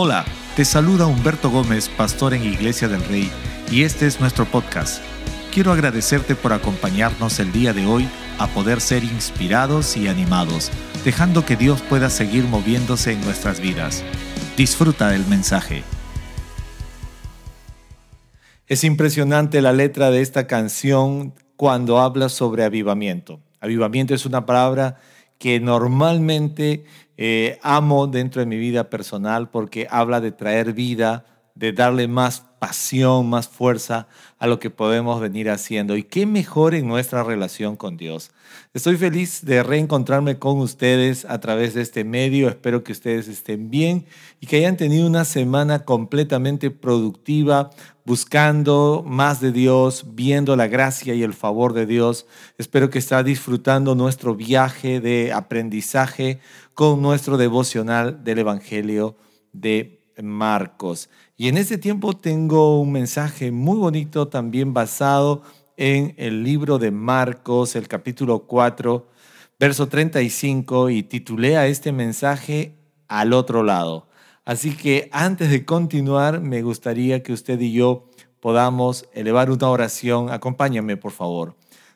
Hola, te saluda Humberto Gómez, pastor en Iglesia del Rey, y este es nuestro podcast. Quiero agradecerte por acompañarnos el día de hoy a poder ser inspirados y animados, dejando que Dios pueda seguir moviéndose en nuestras vidas. Disfruta del mensaje. Es impresionante la letra de esta canción cuando habla sobre avivamiento. Avivamiento es una palabra que normalmente eh, amo dentro de mi vida personal porque habla de traer vida, de darle más pasión, más fuerza a lo que podemos venir haciendo. Y qué mejor en nuestra relación con Dios. Estoy feliz de reencontrarme con ustedes a través de este medio. Espero que ustedes estén bien y que hayan tenido una semana completamente productiva, buscando más de Dios, viendo la gracia y el favor de Dios. Espero que está disfrutando nuestro viaje de aprendizaje con nuestro devocional del Evangelio de Marcos. Y en este tiempo tengo un mensaje muy bonito también basado en el libro de Marcos, el capítulo 4, verso 35, y titulé a este mensaje Al otro lado. Así que antes de continuar, me gustaría que usted y yo podamos elevar una oración. Acompáñame, por favor.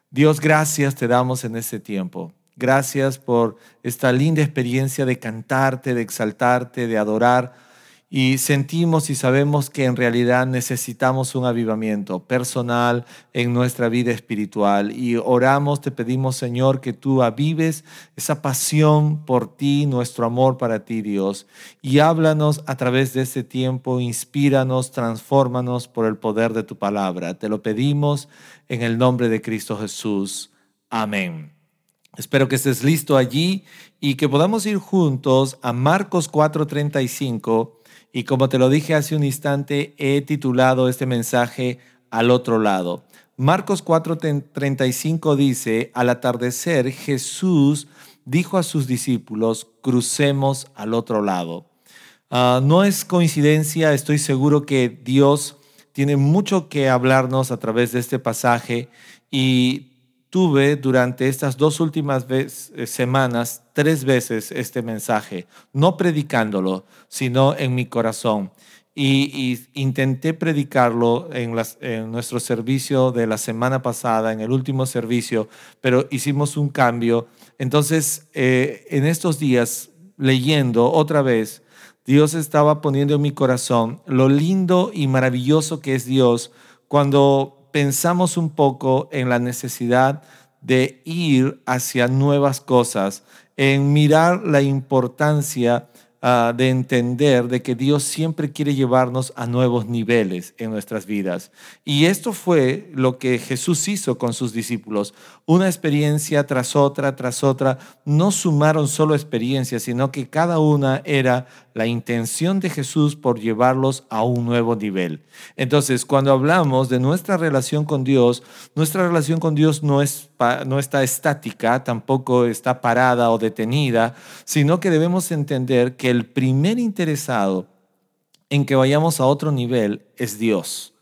Dios, gracias te damos en este tiempo. Gracias por esta linda experiencia de cantarte, de exaltarte, de adorar y sentimos y sabemos que en realidad necesitamos un avivamiento personal en nuestra vida espiritual. Y oramos, te pedimos Señor que tú avives esa pasión por ti, nuestro amor para ti Dios. Y háblanos a través de este tiempo, inspíranos, transfórmanos por el poder de tu palabra. Te lo pedimos en el nombre de Cristo Jesús. Amén. Espero que estés listo allí y que podamos ir juntos a Marcos 4:35 y como te lo dije hace un instante, he titulado este mensaje al otro lado. Marcos 4:35 dice, al atardecer Jesús dijo a sus discípulos, crucemos al otro lado. Ah, no es coincidencia, estoy seguro que Dios tiene mucho que hablarnos a través de este pasaje y tuve durante estas dos últimas eh, semanas tres veces este mensaje, no predicándolo, sino en mi corazón. Y, intenté predicarlo en, nuestro servicio de la semana pasada, en el último servicio, pero hicimos un cambio. Entonces, eh, en estos días, leyendo otra vez, Dios estaba poniendo en mi corazón lo lindo y maravilloso que es Dios cuando pensamos un poco en la necesidad de ir hacia nuevas cosas, en mirar la importancia Ah, de entender de que Dios siempre quiere llevarnos a nuevos niveles en nuestras vidas. Y esto fue lo que Jesús hizo con sus discípulos. Una experiencia tras otra, tras otra. No sumaron solo experiencias, sino que cada una era la intención de Jesús por llevarlos a un nuevo nivel. Entonces, cuando hablamos de nuestra relación con Dios, nuestra relación con Dios no, es, no está estática, tampoco está parada o detenida, sino que debemos entender que el primer interesado en que vayamos a otro nivel es Dios.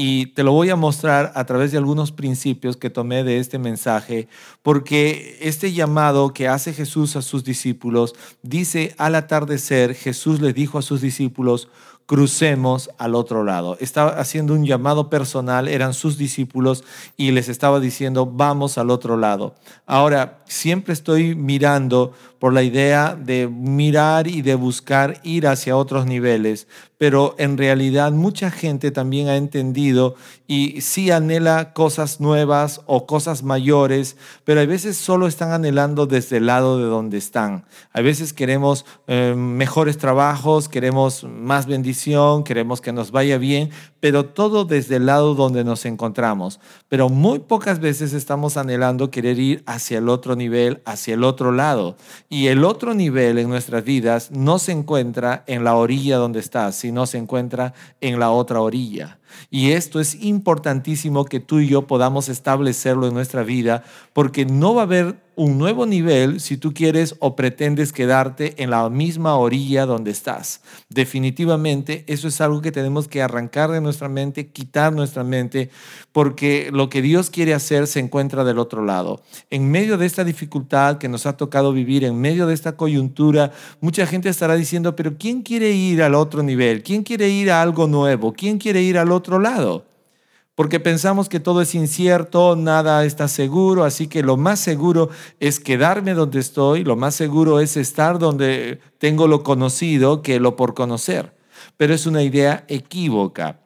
Y te lo voy a mostrar a través de algunos principios que tomé de este mensaje, porque este llamado que hace Jesús a sus discípulos, dice al atardecer, Jesús le dijo a sus discípulos, crucemos al otro lado. Estaba haciendo un llamado personal, eran sus discípulos y les estaba diciendo, vamos al otro lado. Ahora, siempre estoy mirando por la idea de mirar y de buscar ir hacia otros niveles, pero en realidad mucha gente también ha entendido y sí anhela cosas nuevas o cosas mayores, pero a veces solo están anhelando desde el lado de donde están. A veces queremos eh, mejores trabajos, queremos más bendición, queremos que nos vaya bien, pero todo desde el lado donde nos encontramos. Pero muy pocas veces estamos anhelando querer ir hacia el otro nivel, hacia el otro lado. Y el otro nivel en nuestras vidas no se encuentra en la orilla donde estás, sino se encuentra en la otra orilla. Y esto es importantísimo que tú y yo podamos establecerlo en nuestra vida, porque no va a haber un nuevo nivel si tú quieres o pretendes quedarte en la misma orilla donde estás. Definitivamente eso es algo que tenemos que arrancar de nuestra mente, quitar nuestra mente, porque lo que Dios quiere hacer se encuentra del otro lado. En medio de esta dificultad que nos ha tocado vivir, en medio de esta coyuntura, mucha gente estará diciendo, pero ¿quién quiere ir al otro nivel? ¿Quién quiere ir a algo nuevo? ¿Quién quiere ir al otro lado? porque pensamos que todo es incierto, nada está seguro, así que lo más seguro es quedarme donde estoy, lo más seguro es estar donde tengo lo conocido que lo por conocer. Pero es una idea equívoca,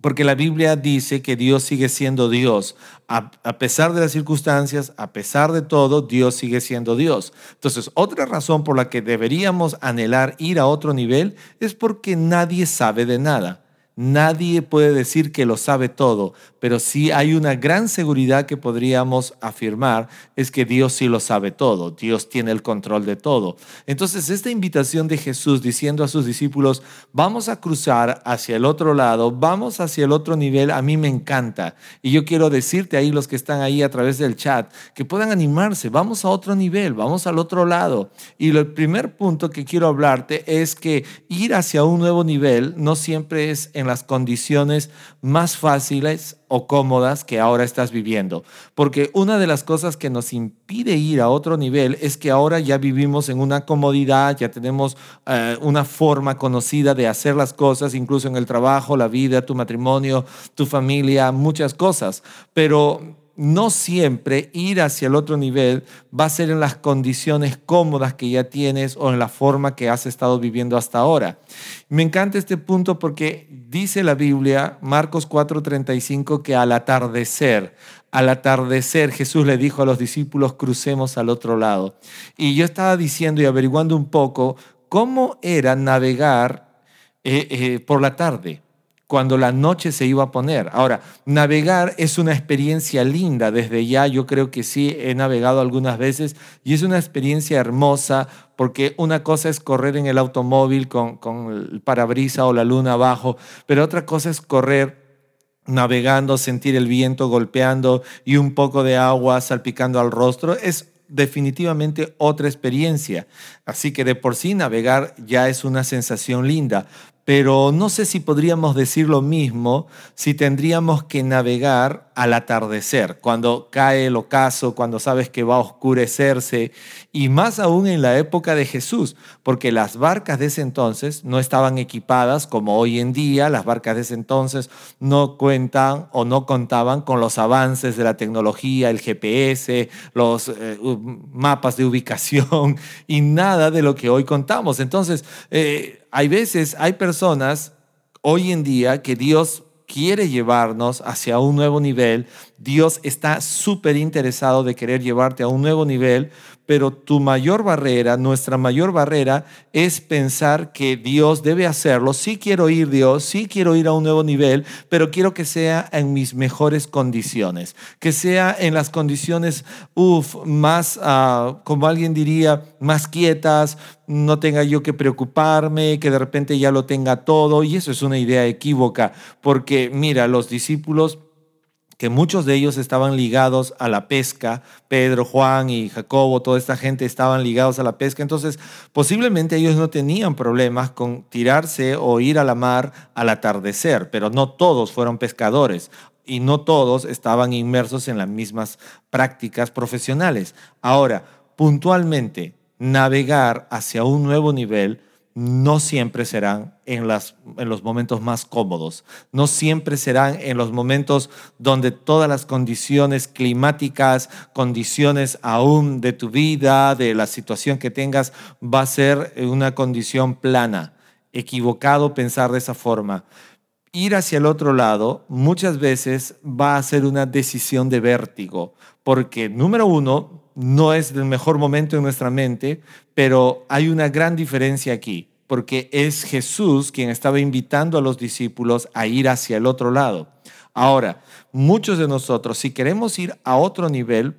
porque la Biblia dice que Dios sigue siendo Dios. A, pesar de las circunstancias, a pesar de todo, Dios sigue siendo Dios. Entonces, otra razón por la que deberíamos anhelar ir a otro nivel es porque nadie sabe de nada. Nadie puede decir que lo sabe todo, pero sí hay una gran seguridad que podríamos afirmar, es que Dios sí lo sabe todo, Dios tiene el control de todo. Entonces, esta invitación de Jesús diciendo a sus discípulos, vamos a cruzar hacia el otro lado, vamos hacia el otro nivel, a mí me encanta. Y yo quiero decirte ahí, los que están ahí a través del chat, que puedan animarse, vamos a otro nivel, vamos al otro lado. Y el primer punto que quiero hablarte es que ir hacia un nuevo nivel no siempre es en las condiciones más fáciles o cómodas que ahora estás viviendo. Porque una de las cosas que nos impide ir a otro nivel es que ahora ya vivimos en una comodidad, ya tenemos eh, una forma conocida de hacer las cosas, incluso en el trabajo, la vida, tu matrimonio, tu familia, muchas cosas. Pero no siempre ir hacia el otro nivel va a ser en las condiciones cómodas que ya tienes o en la forma que has estado viviendo hasta ahora. Me encanta este punto porque dice la Biblia, Marcos 4:35, que al atardecer, al atardecer Jesús le dijo a los discípulos, crucemos al otro lado. Y yo estaba diciendo y averiguando un poco cómo era navegar eh, eh, por la tarde cuando la noche se iba a poner. Ahora, navegar es una experiencia linda. Desde ya yo creo que sí, he navegado algunas veces y es una experiencia hermosa porque una cosa es correr en el automóvil con, el parabrisa o la luna abajo, pero otra cosa es correr navegando, sentir el viento golpeando y un poco de agua salpicando al rostro. Es definitivamente otra experiencia. Así que de por sí navegar ya es una sensación linda, pero no sé si podríamos decir lo mismo si tendríamos que navegar al atardecer, cuando cae el ocaso, cuando sabes que va a oscurecerse, y más aún en la época de Jesús, porque las barcas de ese entonces no estaban equipadas como hoy en día, las barcas de ese entonces no cuentan o no contaban con los avances de la tecnología, el GPS, los eh, mapas de ubicación y nada de lo que hoy contamos. Entonces, eh, hay veces, hay personas hoy en día que Dios quiere llevarnos hacia un nuevo nivel. Dios está súper interesado de querer llevarte a un nuevo nivel, pero tu mayor barrera, nuestra mayor barrera es pensar que Dios debe hacerlo. Sí quiero ir, Dios, sí quiero ir a un nuevo nivel, pero quiero que sea en mis mejores condiciones, que sea en las condiciones, uff, más, uh, como alguien diría, más quietas, no tenga yo que preocuparme, que de repente ya lo tenga todo. Y eso es una idea equívoca, porque mira, los discípulos que muchos de ellos estaban ligados a la pesca, Pedro, Juan y Jacobo, toda esta gente estaban ligados a la pesca, entonces posiblemente ellos no tenían problemas con tirarse o ir a la mar al atardecer, pero no todos fueron pescadores y no todos estaban inmersos en las mismas prácticas profesionales. Ahora, puntualmente, navegar hacia un nuevo nivel no siempre serán en, los momentos más cómodos, no siempre serán en los momentos donde todas las condiciones climáticas, condiciones aún de tu vida, de la situación que tengas, va a ser una condición plana. Equivocado pensar de esa forma. Ir hacia el otro lado muchas veces va a ser una decisión de vértigo, porque número uno, no es el mejor momento en nuestra mente, pero hay una gran diferencia aquí, porque es Jesús quien estaba invitando a los discípulos a ir hacia el otro lado. Ahora, muchos de nosotros, si queremos ir a otro nivel,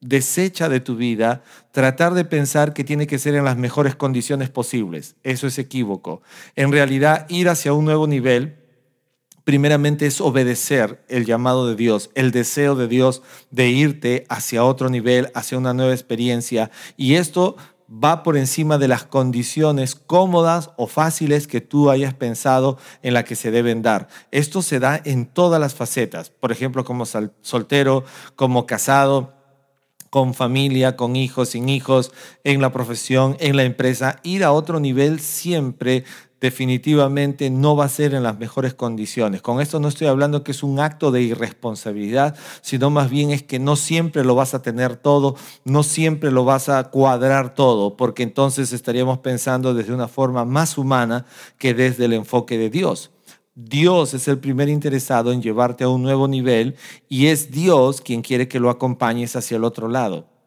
desecha de tu vida tratar de pensar que tiene que ser en las mejores condiciones posibles. Eso es equívoco. En realidad, ir hacia un nuevo nivel primeramente es obedecer el llamado de Dios, el deseo de Dios de irte hacia otro nivel, hacia una nueva experiencia. Y esto va por encima de las condiciones cómodas o fáciles que tú hayas pensado en la que se deben dar. Esto se da en todas las facetas, por ejemplo, como soltero, como casado, con familia, con hijos, sin hijos, en la profesión, en la empresa. Ir a otro nivel siempre definitivamente no va a ser en las mejores condiciones. Con esto no estoy hablando que es un acto de irresponsabilidad, sino más bien es que no siempre lo vas a tener todo, no siempre lo vas a cuadrar todo, porque entonces estaríamos pensando desde una forma más humana que desde el enfoque de Dios. Dios es el primer interesado en llevarte a un nuevo nivel y es Dios quien quiere que lo acompañes hacia el otro lado.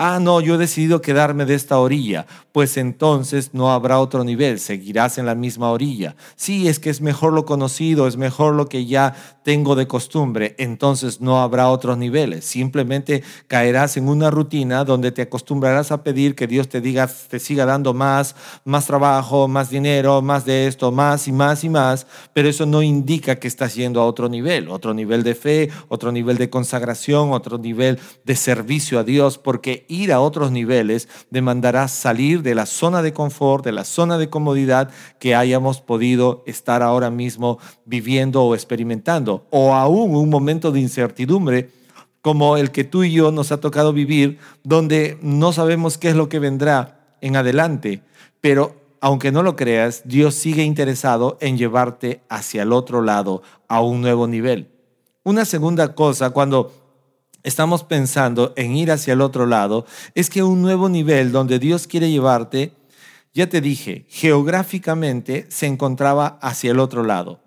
Ah, no, yo he decidido quedarme de esta orilla, pues entonces no habrá otro nivel, seguirás en la misma orilla. Sí, es que es mejor lo conocido, es mejor lo que ya tengo de costumbre, entonces no habrá otros niveles. Simplemente caerás en una rutina donde te acostumbrarás a pedir que Dios te diga, te siga dando más, más trabajo, más dinero, más de esto, más y más y más, pero eso no indica que estás yendo a otro nivel, otro nivel de fe, otro nivel de consagración, otro nivel de servicio a Dios, porque ir a otros niveles demandará salir de la zona de confort, de la zona de comodidad que hayamos podido estar ahora mismo viviendo o experimentando, o aún un momento de incertidumbre como el que tú y yo nos ha tocado vivir, donde no sabemos qué es lo que vendrá en adelante, pero aunque no lo creas, Dios sigue interesado en llevarte hacia el otro lado, a un nuevo nivel. Una segunda cosa, cuando estamos pensando en ir hacia el otro lado, es que un nuevo nivel donde Dios quiere llevarte, ya te dije, geográficamente se encontraba hacia el otro lado,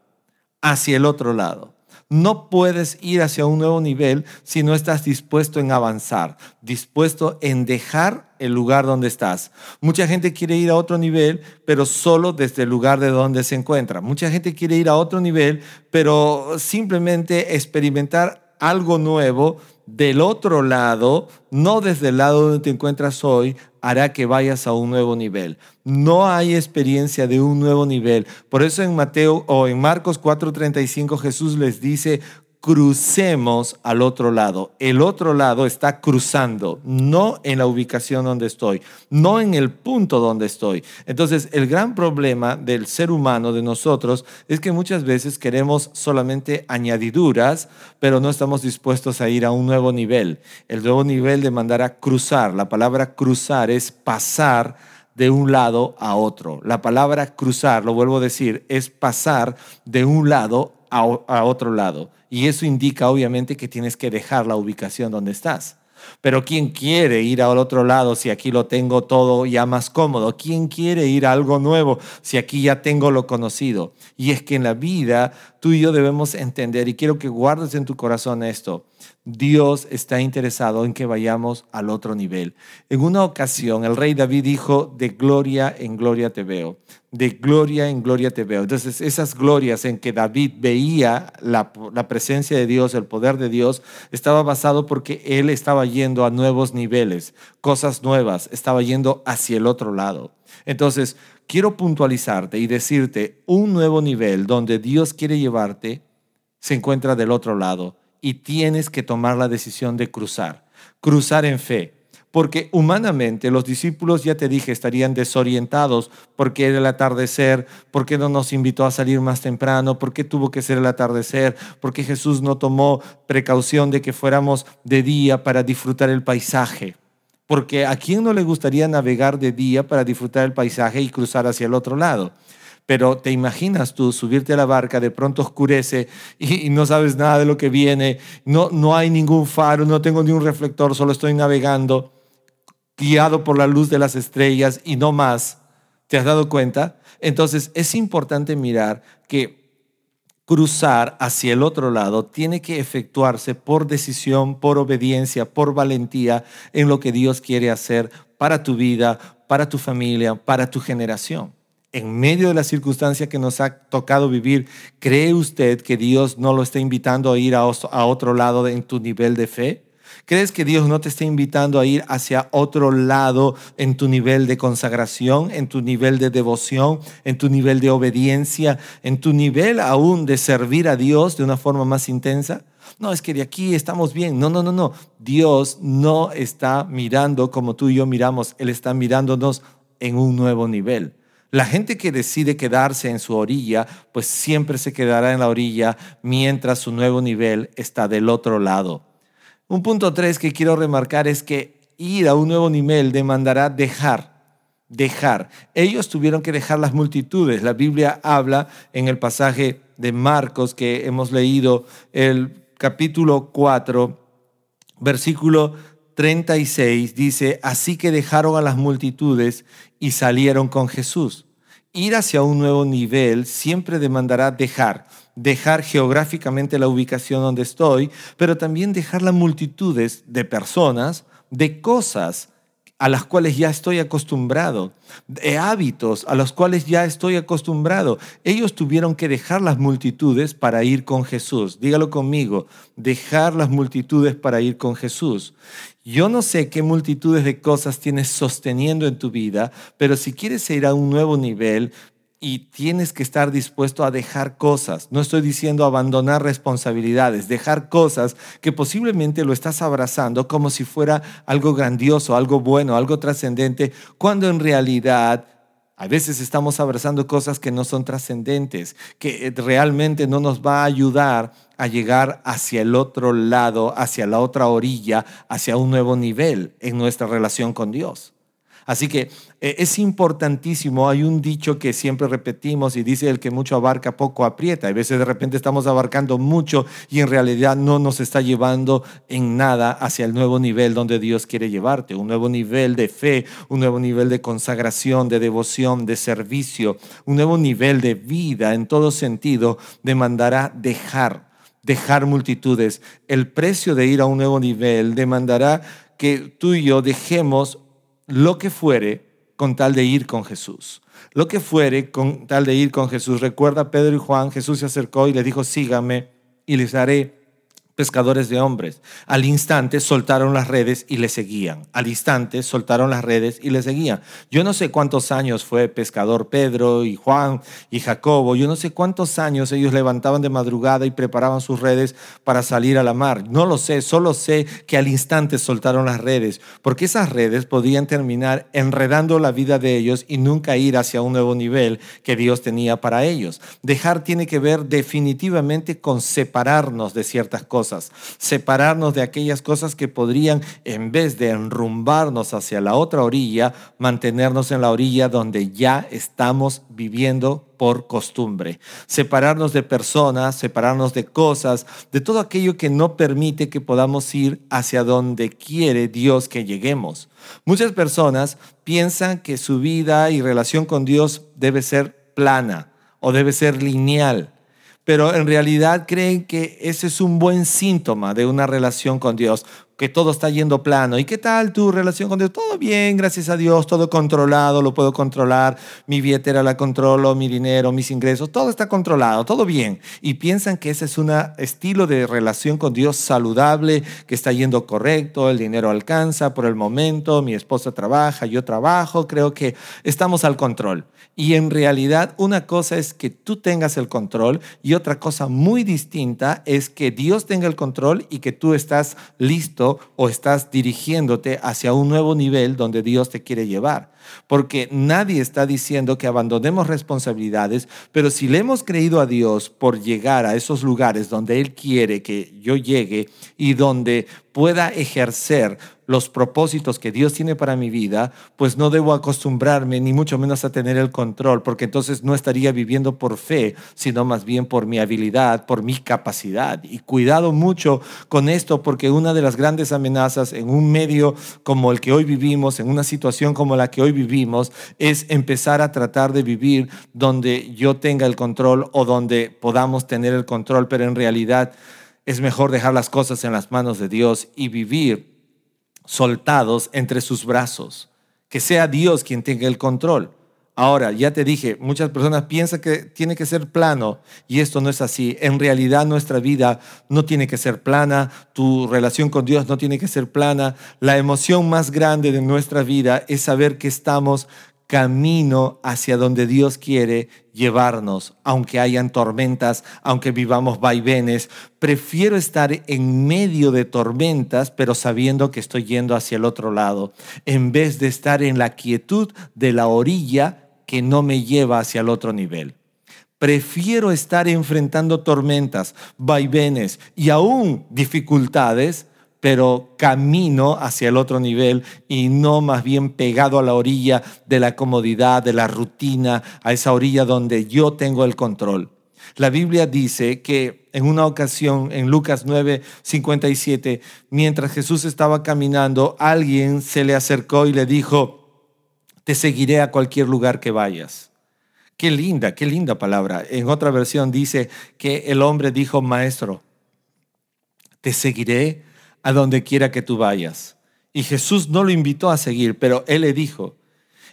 hacia el otro lado. No puedes ir hacia un nuevo nivel si no estás dispuesto en avanzar, dispuesto en dejar el lugar donde estás. Mucha gente quiere ir a otro nivel, pero solo desde el lugar de donde se encuentra. Mucha gente quiere ir a otro nivel, pero simplemente experimentar algo nuevo del otro lado, no desde el lado donde te encuentras hoy, hará que vayas a un nuevo nivel. No hay experiencia de un nuevo nivel. Por eso en Mateo o en Marcos 4:35 Jesús les dice, crucemos al otro lado. El otro lado está cruzando, no en la ubicación donde estoy, no en el punto donde estoy. Entonces, el gran problema del ser humano, de nosotros, es que muchas veces queremos solamente añadiduras, pero no estamos dispuestos a ir a un nuevo nivel. El nuevo nivel demandará cruzar. La palabra cruzar es pasar de un lado a otro. La palabra cruzar, lo vuelvo a decir, es pasar de un lado otro lado. Y eso indica obviamente que tienes que dejar la ubicación donde estás. Pero ¿quién quiere ir al otro lado si aquí lo tengo todo ya más cómodo? ¿Quién quiere ir a algo nuevo si aquí ya tengo lo conocido? Y es que en la vida tú y yo debemos entender, y quiero que guardes en tu corazón esto, Dios está interesado en que vayamos al otro nivel. En una ocasión, el rey David dijo, de gloria en gloria te veo, de gloria en gloria te veo. Entonces, esas glorias en que David veía la, presencia de Dios, el poder de Dios, estaba basado porque él estaba yendo a nuevos niveles, cosas nuevas, estaba yendo hacia el otro lado. Entonces, quiero puntualizarte y decirte, un nuevo nivel donde Dios quiere llevarte se encuentra del otro lado y tienes que tomar la decisión de cruzar, cruzar en fe. Porque humanamente los discípulos, ya te dije, estarían desorientados porque era el atardecer, porque no nos invitó a salir más temprano, porque tuvo que ser el atardecer, porque Jesús no tomó precaución de que fuéramos de día para disfrutar el paisaje. Porque a quién no le gustaría navegar de día para disfrutar el paisaje y cruzar hacia el otro lado. Pero te imaginas tú subirte a la barca, de pronto oscurece y, no sabes nada de lo que viene, no, no hay ningún faro, no tengo ni un reflector, solo estoy navegando, guiado por la luz de las estrellas y no más. ¿Te has dado cuenta? Entonces es importante mirar que cruzar hacia el otro lado tiene que efectuarse por decisión, por obediencia, por valentía en lo que Dios quiere hacer para tu vida, para tu familia, para tu generación en medio de la circunstancia que nos ha tocado vivir, ¿cree usted que Dios no lo está invitando a ir a, otro lado en tu nivel de fe? ¿Crees que Dios no te está invitando a ir hacia otro lado en tu nivel de consagración, en tu nivel de devoción, en tu nivel de obediencia, en tu nivel aún de servir a Dios de una forma más intensa? No, es que de aquí estamos bien. No, no, no, no. Dios no está mirando como tú y yo miramos. Él está mirándonos en un nuevo nivel. La gente que decide quedarse en su orilla, pues siempre se quedará en la orilla mientras su nuevo nivel está del otro lado. Un punto tres que quiero remarcar es que ir a un nuevo nivel demandará dejar, dejar. Ellos tuvieron que dejar las multitudes. La Biblia habla en el pasaje de Marcos que hemos leído, el capítulo 4, versículo 36, dice, así que dejaron a las multitudes y salieron con Jesús. Ir hacia un nuevo nivel siempre demandará dejar dejar geográficamente la ubicación donde estoy, pero también dejar las multitudes de personas, de cosas a las cuales ya estoy acostumbrado, de hábitos a los cuales ya estoy acostumbrado. Ellos tuvieron que dejar las multitudes para ir con Jesús. Dígalo conmigo, dejar las multitudes para ir con Jesús. Yo no sé qué multitudes de cosas tienes sosteniendo en tu vida, pero si quieres ir a un nuevo nivel, y tienes que estar dispuesto a dejar cosas. No estoy diciendo abandonar responsabilidades, dejar cosas que posiblemente lo estás abrazando como si fuera algo grandioso, algo bueno, algo trascendente, cuando en realidad a veces estamos abrazando cosas que no son trascendentes, que eh, realmente no nos va a ayudar a llegar hacia el otro lado, hacia la otra orilla, hacia un nuevo nivel en nuestra relación con Dios. Así que eh, es importantísimo, hay un dicho que siempre repetimos y dice el que mucho abarca, poco aprieta. A veces de repente estamos abarcando mucho y en realidad no nos está llevando en nada hacia el nuevo nivel donde Dios quiere llevarte, un nuevo nivel de fe, un nuevo nivel de consagración, de devoción, de servicio, un nuevo nivel de vida en todo sentido demandará dejar dejar multitudes. El precio de ir a un nuevo nivel demandará que tú y yo dejemos lo que fuere con tal de ir con Jesús. Lo que fuere con tal de ir con Jesús. Recuerda Pedro y Juan, Jesús se acercó y le dijo, sígame y les haré pescadores de hombres. Al instante soltaron las redes y le seguían. Al instante soltaron las redes y le seguían. Yo no sé cuántos años fue pescador Pedro y Juan y Jacobo. Yo no sé cuántos años ellos levantaban de madrugada y preparaban sus redes para salir a la mar. No lo sé, solo sé que al instante soltaron las redes, porque esas redes podían terminar enredando la vida de ellos y nunca ir hacia un nuevo nivel que Dios tenía para ellos. Dejar tiene que ver definitivamente con separarnos de ciertas cosas separarnos de aquellas cosas que podrían, en vez de enrumbarnos hacia la otra orilla, mantenernos en la orilla donde ya estamos viviendo por costumbre. Separarnos de personas, separarnos de cosas, de todo aquello que no permite que podamos ir hacia donde quiere Dios que lleguemos. Muchas personas piensan que su vida y relación con Dios debe ser plana o debe ser lineal pero en realidad creen que ese es un buen síntoma de una relación con Dios que todo está yendo plano. ¿Y qué tal tu relación con Dios? Todo bien, gracias a Dios, todo controlado, lo puedo controlar, mi billetera la controlo, mi dinero, mis ingresos, todo está controlado, todo bien. Y piensan que ese es un estilo de relación con Dios saludable, que está yendo correcto, el dinero alcanza por el momento, mi esposa trabaja, yo trabajo, creo que estamos al control. Y en realidad una cosa es que tú tengas el control y otra cosa muy distinta es que Dios tenga el control y que tú estás listo o estás dirigiéndote hacia un nuevo nivel donde Dios te quiere llevar. Porque nadie está diciendo que abandonemos responsabilidades, pero si le hemos creído a Dios por llegar a esos lugares donde Él quiere que yo llegue y donde pueda ejercer los propósitos que Dios tiene para mi vida, pues no debo acostumbrarme ni mucho menos a tener el control, porque entonces no estaría viviendo por fe, sino más bien por mi habilidad, por mi capacidad. Y cuidado mucho con esto, porque una de las grandes amenazas en un medio como el que hoy vivimos, en una situación como la que hoy vivimos, es empezar a tratar de vivir donde yo tenga el control o donde podamos tener el control, pero en realidad es mejor dejar las cosas en las manos de Dios y vivir soltados entre sus brazos. Que sea Dios quien tenga el control. Ahora, ya te dije, muchas personas piensan que tiene que ser plano y esto no es así. En realidad nuestra vida no tiene que ser plana, tu relación con Dios no tiene que ser plana. La emoción más grande de nuestra vida es saber que estamos camino hacia donde Dios quiere llevarnos, aunque hayan tormentas, aunque vivamos vaivenes. Prefiero estar en medio de tormentas, pero sabiendo que estoy yendo hacia el otro lado, en vez de estar en la quietud de la orilla que no me lleva hacia el otro nivel. Prefiero estar enfrentando tormentas, vaivenes y aún dificultades pero camino hacia el otro nivel y no más bien pegado a la orilla de la comodidad, de la rutina, a esa orilla donde yo tengo el control. La Biblia dice que en una ocasión, en Lucas 9, 57, mientras Jesús estaba caminando, alguien se le acercó y le dijo, te seguiré a cualquier lugar que vayas. Qué linda, qué linda palabra. En otra versión dice que el hombre dijo, maestro, te seguiré a donde quiera que tú vayas. Y Jesús no lo invitó a seguir, pero él le dijo.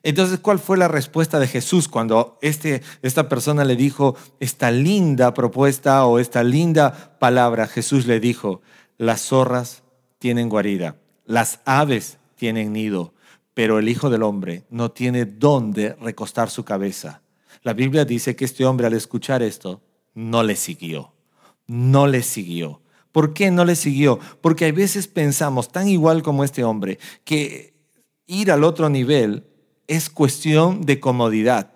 Entonces, ¿cuál fue la respuesta de Jesús cuando este, esta persona le dijo esta linda propuesta o esta linda palabra? Jesús le dijo, las zorras tienen guarida, las aves tienen nido, pero el Hijo del Hombre no tiene dónde recostar su cabeza. La Biblia dice que este hombre al escuchar esto no le siguió, no le siguió. ¿Por qué no le siguió? Porque a veces pensamos, tan igual como este hombre, que ir al otro nivel es cuestión de comodidad.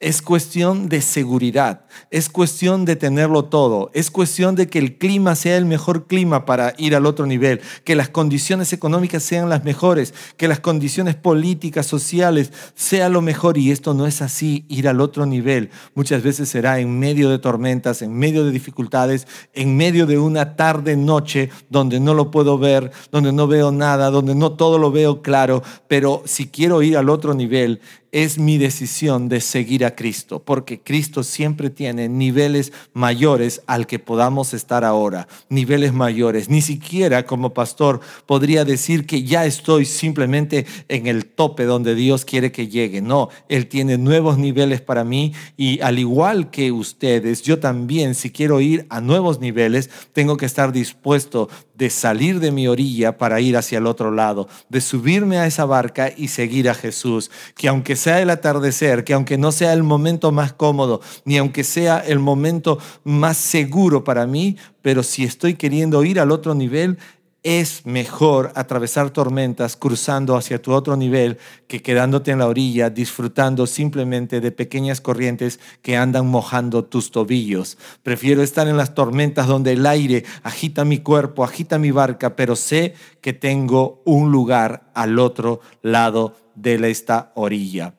Es cuestión de seguridad, es cuestión de tenerlo todo, es cuestión de que el clima sea el mejor clima para ir al otro nivel, que las condiciones económicas sean las mejores, que las condiciones políticas, sociales sean lo mejor y esto no es así, ir al otro nivel. Muchas veces será en medio de tormentas, en medio de dificultades, en medio de una tarde noche donde no lo puedo ver, donde no veo nada, donde no todo lo veo claro, pero si quiero ir al otro nivel es mi decisión de seguir a Cristo, porque Cristo siempre tiene niveles mayores al que podamos estar ahora, niveles mayores. Ni siquiera como pastor podría decir que ya estoy simplemente en el tope donde Dios quiere que llegue. No, Él tiene nuevos niveles para mí y al igual que ustedes, yo también si quiero ir a nuevos niveles, tengo que estar dispuesto de salir de mi orilla para ir hacia el otro lado, de subirme a esa barca y seguir a Jesús. Que aunque sea el atardecer, que aunque no sea el momento más cómodo, ni aunque sea el momento más seguro para mí, pero si estoy queriendo ir al otro nivel, es mejor atravesar tormentas cruzando hacia tu otro nivel que quedándote en la orilla disfrutando simplemente de pequeñas corrientes que andan mojando tus tobillos. Prefiero estar en las tormentas donde el aire agita mi cuerpo, agita mi barca, pero sé que tengo un lugar al otro lado de esta orilla.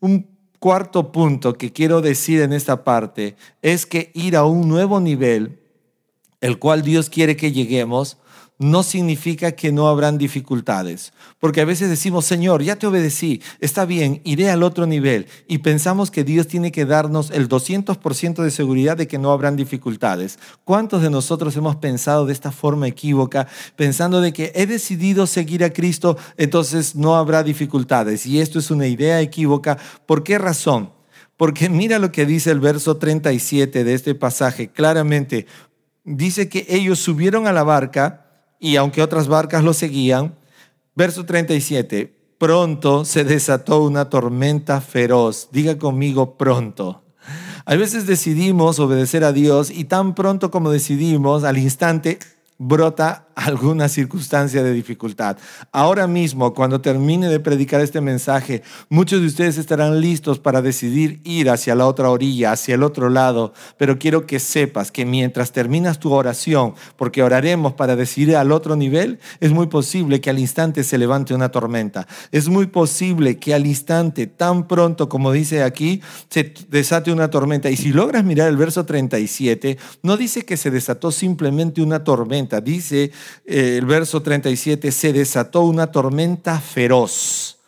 Un cuarto punto que quiero decir en esta parte es que ir a un nuevo nivel, el cual Dios quiere que lleguemos, no significa que no habrán dificultades. Porque a veces decimos, Señor, ya te obedecí, está bien, iré al otro nivel. Y pensamos que Dios tiene que darnos el 200% de seguridad de que no habrán dificultades. ¿Cuántos de nosotros hemos pensado de esta forma equívoca, pensando de que he decidido seguir a Cristo, entonces no habrá dificultades? Y esto es una idea equívoca. ¿Por qué razón? Porque mira lo que dice el verso 37 de este pasaje, claramente. Dice que ellos subieron a la barca y aunque otras barcas lo seguían, verso 37, pronto se desató una tormenta feroz. Diga conmigo pronto. A veces decidimos obedecer a Dios y tan pronto como decidimos, al instante brota alguna circunstancia de dificultad. Ahora mismo, cuando termine de predicar este mensaje, muchos de ustedes estarán listos para decidir ir hacia la otra orilla, hacia el otro lado, pero quiero que sepas que mientras terminas tu oración, porque oraremos para decidir al otro nivel, es muy posible que al instante se levante una tormenta. Es muy posible que al instante, tan pronto como dice aquí, se desate una tormenta. Y si logras mirar el verso 37, no dice que se desató simplemente una tormenta, dice eh, el verso 37, se desató una tormenta feroz,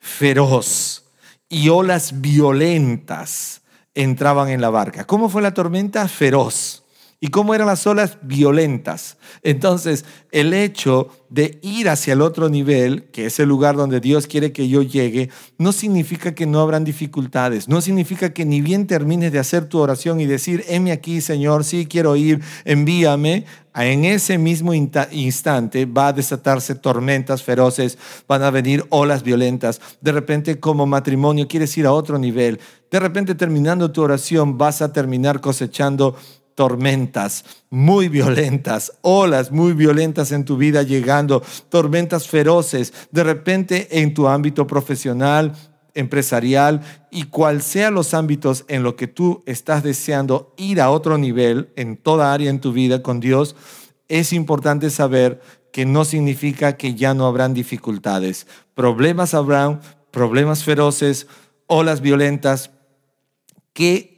feroz, y olas violentas entraban en la barca. ¿Cómo fue la tormenta? Feroz. ¿Y cómo eran las olas? Violentas. Entonces, el hecho de ir hacia el otro nivel, que es el lugar donde Dios quiere que yo llegue, no significa que no habrán dificultades, no significa que ni bien termines de hacer tu oración y decir, heme aquí, Señor, sí quiero ir, envíame. En ese mismo instante va a desatarse tormentas feroces, van a venir olas violentas. De repente, como matrimonio, quieres ir a otro nivel. De repente, terminando tu oración, vas a terminar cosechando tormentas muy violentas, olas muy violentas en tu vida llegando, tormentas feroces, de repente en tu ámbito profesional, empresarial y cual sea los ámbitos en lo que tú estás deseando ir a otro nivel en toda área en tu vida con Dios, es importante saber que no significa que ya no habrán dificultades. Problemas habrán, problemas feroces, olas violentas, que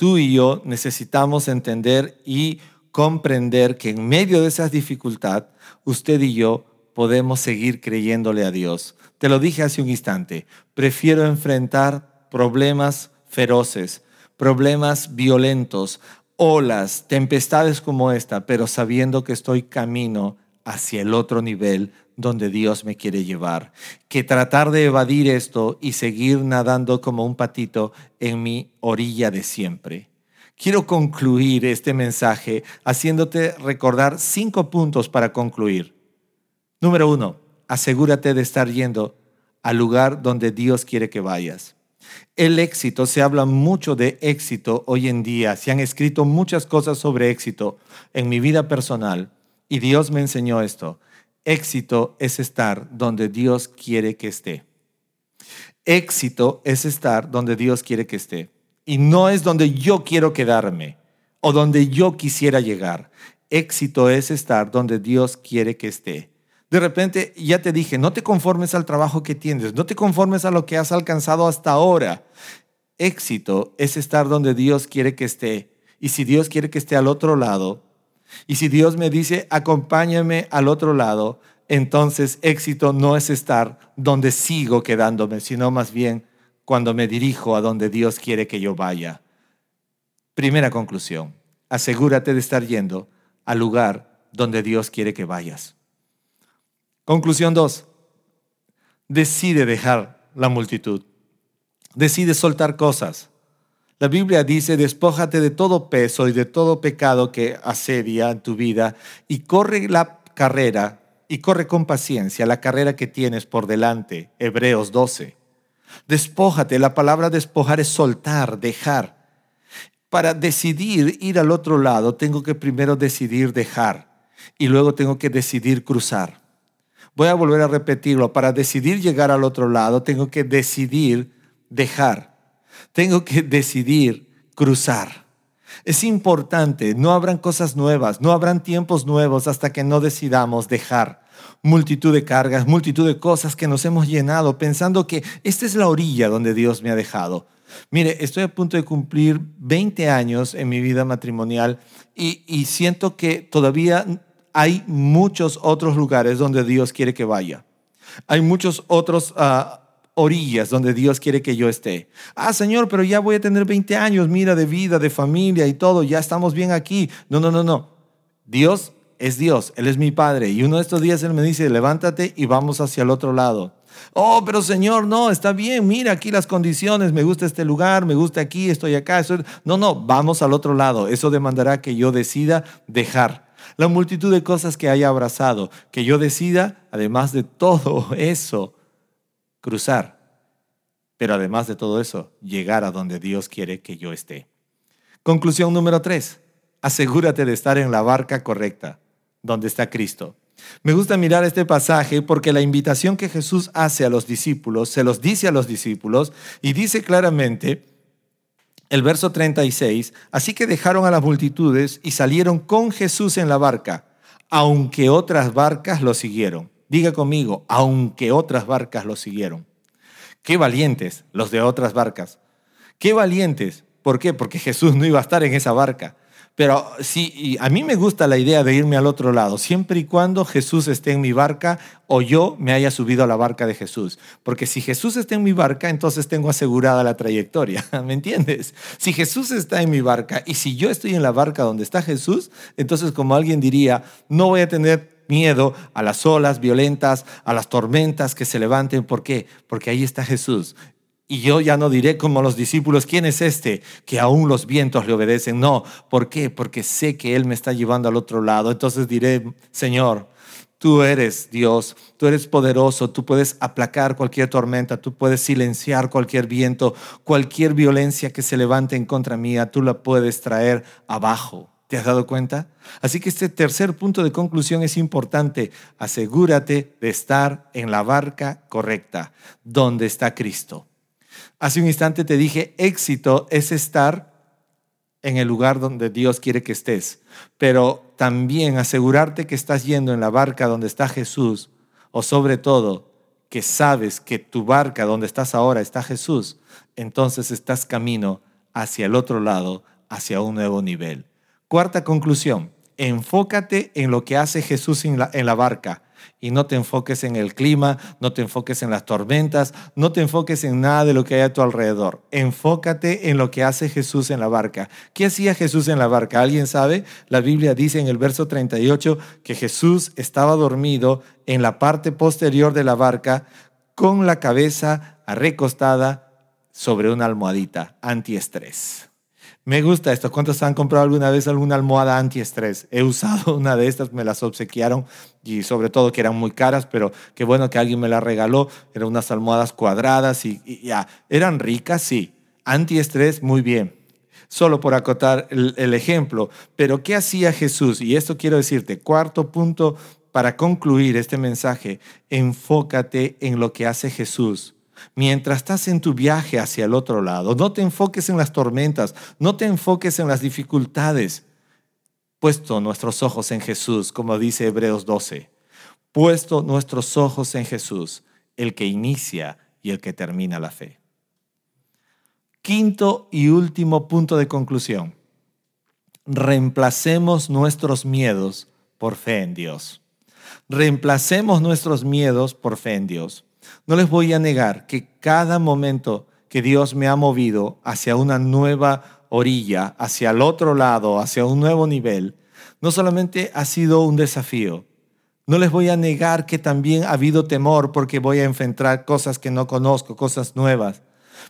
tú y yo necesitamos entender y comprender que en medio de esas dificultades, usted y yo podemos seguir creyéndole a Dios. Te lo dije hace un instante, prefiero enfrentar problemas feroces, problemas violentos, olas, tempestades como esta, pero sabiendo que estoy camino hacia el otro nivel donde Dios me quiere llevar, que tratar de evadir esto y seguir nadando como un patito en mi orilla de siempre. Quiero concluir este mensaje haciéndote recordar cinco puntos para concluir. Número uno, asegúrate de estar yendo al lugar donde Dios quiere que vayas. El éxito, se habla mucho de éxito hoy en día, se han escrito muchas cosas sobre éxito en mi vida personal y Dios me enseñó esto. Éxito es estar donde Dios quiere que esté. Éxito es estar donde Dios quiere que esté. Y no es donde yo quiero quedarme o donde yo quisiera llegar. Éxito es estar donde Dios quiere que esté. De repente, ya te dije, no te conformes al trabajo que tienes, no te conformes a lo que has alcanzado hasta ahora. Éxito es estar donde Dios quiere que esté. Y si Dios quiere que esté al otro lado, y si Dios me dice, acompáñame al otro lado, entonces éxito no es estar donde sigo quedándome, sino más bien cuando me dirijo a donde Dios quiere que yo vaya. Primera conclusión, asegúrate de estar yendo al lugar donde Dios quiere que vayas. Conclusión dos, decide dejar la multitud, decide soltar cosas. La Biblia dice, despójate de todo peso y de todo pecado que asedia en tu vida y corre la carrera y corre con paciencia la carrera que tienes por delante. Hebreos 12. Despójate, la palabra despojar es soltar, dejar. Para decidir ir al otro lado, tengo que primero decidir dejar y luego tengo que decidir cruzar. Voy a volver a repetirlo. Para decidir llegar al otro lado, tengo que decidir dejar tengo que decidir cruzar. Es importante, no habrán cosas nuevas, no habrán tiempos nuevos hasta que no decidamos dejar multitud de cargas, multitud de cosas que nos hemos llenado pensando que esta es la orilla donde Dios me ha dejado. Mire, estoy a punto de cumplir 20 años en mi vida matrimonial y, siento que todavía hay muchos otros lugares donde Dios quiere que vaya. Hay muchos otros uh, orillas donde Dios quiere que yo esté. Ah, Señor, pero ya voy a tener 20 años, mira, de vida, de familia y todo, ya estamos bien aquí. No, no, no, no. Dios es Dios, Él es mi Padre. Y uno de estos días Él me dice, levántate y vamos hacia el otro lado. Oh, pero Señor, no, está bien, mira aquí las condiciones, me gusta este lugar, me gusta aquí, estoy acá. No, no, vamos al otro lado. Eso demandará que yo decida dejar la multitud de cosas que haya abrazado, que yo decida, además de todo eso, cruzar, pero además de todo eso, llegar a donde Dios quiere que yo esté. Conclusión número tres, asegúrate de estar en la barca correcta, donde está Cristo. Me gusta mirar este pasaje porque la invitación que Jesús hace a los discípulos, se los dice a los discípulos y dice claramente, el verso 36, así que dejaron a las multitudes y salieron con Jesús en la barca, aunque otras barcas lo siguieron. Diga conmigo, aunque otras barcas lo siguieron. Qué valientes los de otras barcas. Qué valientes. ¿Por qué? Porque Jesús no iba a estar en esa barca. Pero sí, a mí me gusta la idea de irme al otro lado, siempre y cuando Jesús esté en mi barca o yo me haya subido a la barca de Jesús. Porque si Jesús está en mi barca, entonces tengo asegurada la trayectoria, ¿me entiendes? Si Jesús está en mi barca y si yo estoy en la barca donde está Jesús, entonces como alguien diría, no voy a tener miedo a las olas violentas, a las tormentas que se levanten. ¿Por qué? Porque ahí está Jesús. Y yo ya no diré como los discípulos, ¿quién es este? Que aún los vientos le obedecen. No, ¿por qué? Porque sé que Él me está llevando al otro lado. Entonces diré, Señor, tú eres Dios, tú eres poderoso, tú puedes aplacar cualquier tormenta, tú puedes silenciar cualquier viento, cualquier violencia que se levante en contra mía, tú la puedes traer abajo. ¿Te has dado cuenta? Así que este tercer punto de conclusión es importante. Asegúrate de estar en la barca correcta, donde está Cristo. Hace un instante te dije, éxito es estar en el lugar donde Dios quiere que estés, pero también asegurarte que estás yendo en la barca donde está Jesús, o sobre todo que sabes que tu barca donde estás ahora está Jesús, entonces estás camino hacia el otro lado, hacia un nuevo nivel. Cuarta conclusión, enfócate en lo que hace Jesús en la, barca y no te enfoques en el clima, no te enfoques en las tormentas, no te enfoques en nada de lo que hay a tu alrededor. Enfócate en lo que hace Jesús en la barca. ¿Qué hacía Jesús en la barca? ¿Alguien sabe? La Biblia dice en el verso 38 que Jesús estaba dormido en la parte posterior de la barca con la cabeza recostada sobre una almohadita antiestrés. Me gusta esto. ¿Cuántos han comprado alguna vez alguna almohada antiestrés? He usado una de estas, me las obsequiaron y sobre todo que eran muy caras, pero qué bueno que alguien me la regaló. Eran unas almohadas cuadradas y, ya, eran ricas, sí. Antiestrés, muy bien. Solo por acotar el ejemplo. Pero ¿qué hacía Jesús? Y esto quiero decirte, cuarto punto para concluir este mensaje, enfócate en lo que hace Jesús mientras estás en tu viaje hacia el otro lado. No te enfoques en las tormentas, no te enfoques en las dificultades. Puesto nuestros ojos en Jesús, como dice Hebreos 12. Puesto nuestros ojos en Jesús, el que inicia y el que termina la fe. Quinto y último punto de conclusión. Reemplacemos nuestros miedos por fe en Dios. Reemplacemos nuestros miedos por fe en Dios. No les voy a negar que cada momento que Dios me ha movido hacia una nueva orilla, hacia el otro lado, hacia un nuevo nivel, no solamente ha sido un desafío, no les voy a negar que también ha habido temor porque voy a enfrentar cosas que no conozco, cosas nuevas.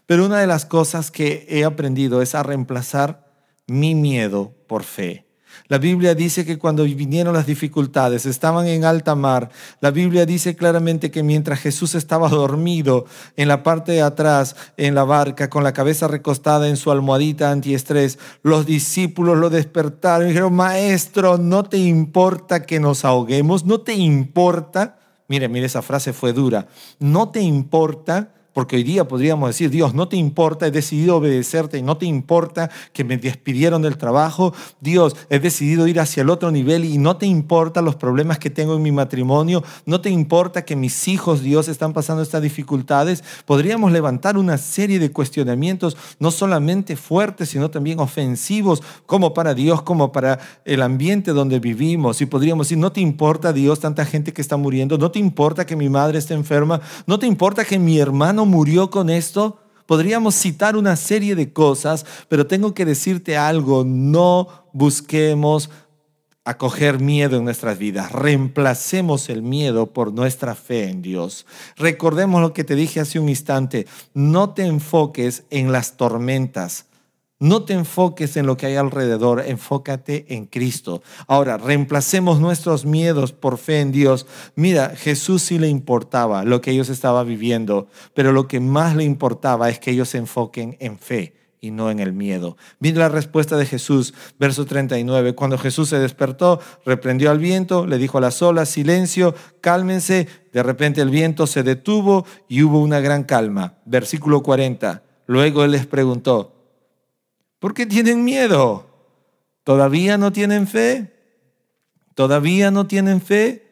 Pero una de las cosas que he aprendido es a reemplazar mi miedo por fe. La Biblia dice que cuando vinieron las dificultades, estaban en alta mar. La Biblia dice claramente que mientras Jesús estaba dormido en la parte de atrás, en la barca, con la cabeza recostada en su almohadita antiestrés, los discípulos lo despertaron y dijeron, Maestro, ¿no te importa que nos ahoguemos? ¿No te importa? Mire, mire, esa frase fue dura. ¿No te importa? Porque hoy día podríamos decir, Dios, no te importa, he decidido obedecerte y no te importa que me despidieron del trabajo. Dios, he decidido ir hacia el otro nivel y no te importa los problemas que tengo en mi matrimonio. No te importa que mis hijos, Dios, están pasando estas dificultades. Podríamos levantar una serie de cuestionamientos, no solamente fuertes, sino también ofensivos, como para Dios, como para el ambiente donde vivimos. Y podríamos decir, no te importa, Dios, tanta gente que está muriendo. No te importa que mi madre esté enferma. No te importa que mi hermano murió con esto? Podríamos citar una serie de cosas, pero tengo que decirte algo, no busquemos acoger miedo en nuestras vidas. Reemplacemos el miedo por nuestra fe en Dios. Recordemos lo que te dije hace un instante, no te enfoques en las tormentas, no te enfoques en lo que hay alrededor, enfócate en Cristo. Ahora, reemplacemos nuestros miedos por fe en Dios. Mira, Jesús sí le importaba lo que ellos estaban viviendo, pero lo que más le importaba es que ellos se enfoquen en fe y no en el miedo. Mira la respuesta de Jesús, verso 39. Cuando Jesús se despertó, reprendió al viento, le dijo a las olas, silencio, cálmense. De repente el viento se detuvo y hubo una gran calma. Versículo 40. Luego él les preguntó, ¿Por qué tienen miedo? ¿Todavía no tienen fe? ¿Todavía no tienen fe?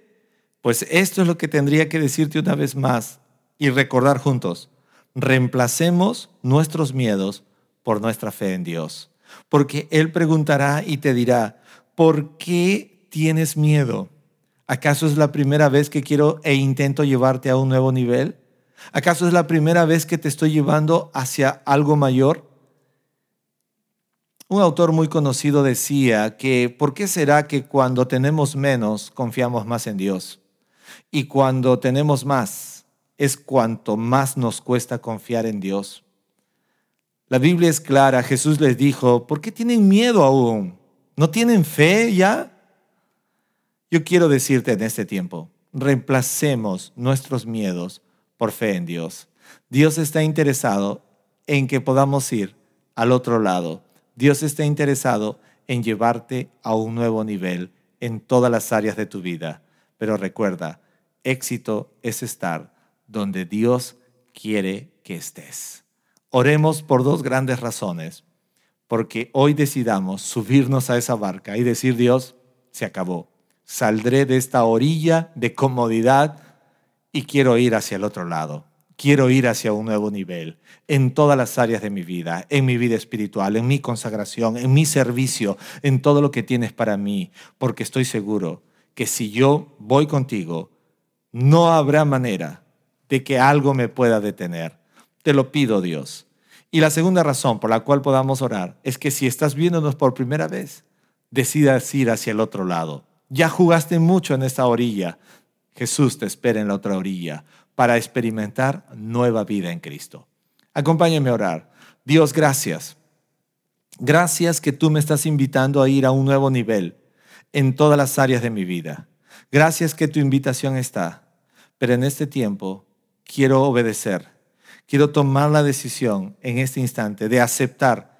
Pues esto es lo que tendría que decirte una vez más y recordar juntos. Reemplacemos nuestros miedos por nuestra fe en Dios. porque Él preguntará y te dirá, ¿por qué tienes miedo? ¿Acaso es la primera vez que quiero e intento llevarte a un nuevo nivel? ¿Acaso es la primera vez que te estoy llevando hacia algo mayor? Un autor muy conocido decía que ¿por qué será que cuando tenemos menos confiamos más en Dios? Y cuando tenemos más es cuanto más nos cuesta confiar en Dios. La Biblia es clara, Jesús les dijo, ¿por qué tienen miedo aún? ¿No tienen fe ya? Yo quiero decirte en este tiempo, reemplacemos nuestros miedos por fe en Dios. Dios está interesado en que podamos ir al otro lado. Dios está interesado en llevarte a un nuevo nivel en todas las áreas de tu vida. Pero recuerda, éxito es estar donde Dios quiere que estés. Oremos por dos grandes razones. Porque hoy decidamos subirnos a esa barca y decir, Dios, se acabó. Saldré de esta orilla de comodidad y quiero ir hacia el otro lado. Quiero ir hacia un nuevo nivel en todas las áreas de mi vida, en mi vida espiritual, en mi consagración, en mi servicio, en todo lo que tienes para mí, porque estoy seguro que si yo voy contigo, no habrá manera de que algo me pueda detener. Te lo pido, Dios. Y la segunda razón por la cual podamos orar es que si estás viéndonos por primera vez, decidas ir hacia el otro lado. Ya jugaste mucho en esta orilla. Jesús te espera en la otra orilla para experimentar nueva vida en Cristo. Acompáñame a orar. Dios, gracias. Gracias que tú me estás invitando a ir a un nuevo nivel en todas las áreas de mi vida. Gracias que tu invitación está. Pero en este tiempo quiero obedecer quiero tomar la decisión en este instante de aceptar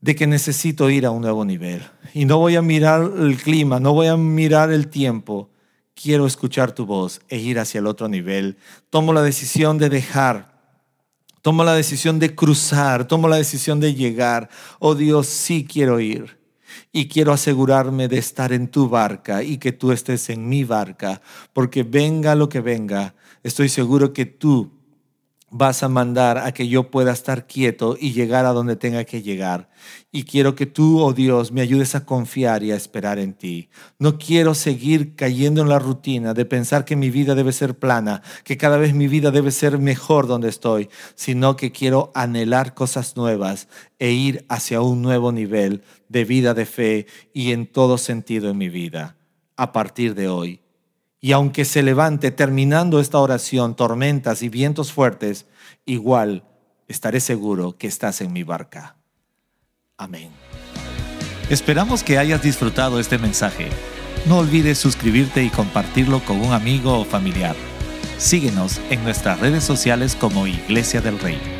de que necesito ir a un nuevo nivel. Y no voy a mirar el clima, no voy a mirar el tiempo. Quiero escuchar tu voz e ir hacia el otro nivel. Tomo la decisión de dejar. Tomo la decisión de cruzar. Tomo la decisión de llegar. Oh Dios, sí quiero ir. Y quiero asegurarme de estar en tu barca y que tú estés en mi barca. Porque venga lo que venga, estoy seguro que tú vas a mandar a que yo pueda estar quieto y llegar a donde tenga que llegar. Y quiero que tú, oh Dios, me ayudes a confiar y a esperar en ti. No quiero seguir cayendo en la rutina de pensar que mi vida debe ser plana, que cada vez mi vida debe ser mejor donde estoy, sino que quiero anhelar cosas nuevas e ir hacia un nuevo nivel de vida de fe y en todo sentido en mi vida a partir de hoy. Y aunque se levante terminando esta oración tormentas y vientos fuertes, igual estaré seguro que estás en mi barca. Amén. Esperamos que hayas disfrutado este mensaje. No olvides suscribirte y compartirlo con un amigo o familiar. Síguenos en nuestras redes sociales como Iglesia del Rey.